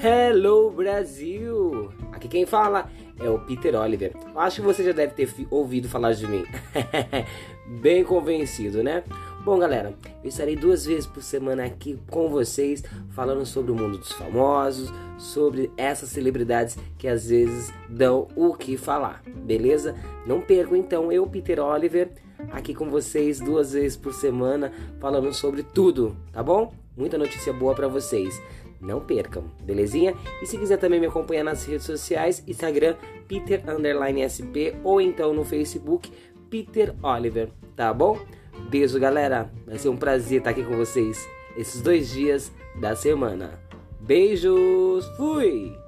Hello Brasil! Aqui quem fala é o Peter Oliver. Acho que você já deve ter ouvido falar de mim. Bem convencido, né? Bom, galera, eu estarei duas vezes por semana aqui com vocês falando sobre o mundo dos famosos, sobre essas celebridades que às vezes dão o que falar, beleza? Não percam então, eu, Peter Oliver, aqui com vocês duas vezes por semana falando sobre tudo, tá bom? Muita notícia boa para vocês. Não percam, belezinha? E se quiser também me acompanhar nas redes sociais, Instagram Peter SP ou então no Facebook Peter Oliver, tá bom? Beijo, galera. Vai ser um prazer estar aqui com vocês esses dois dias da semana. Beijos, fui!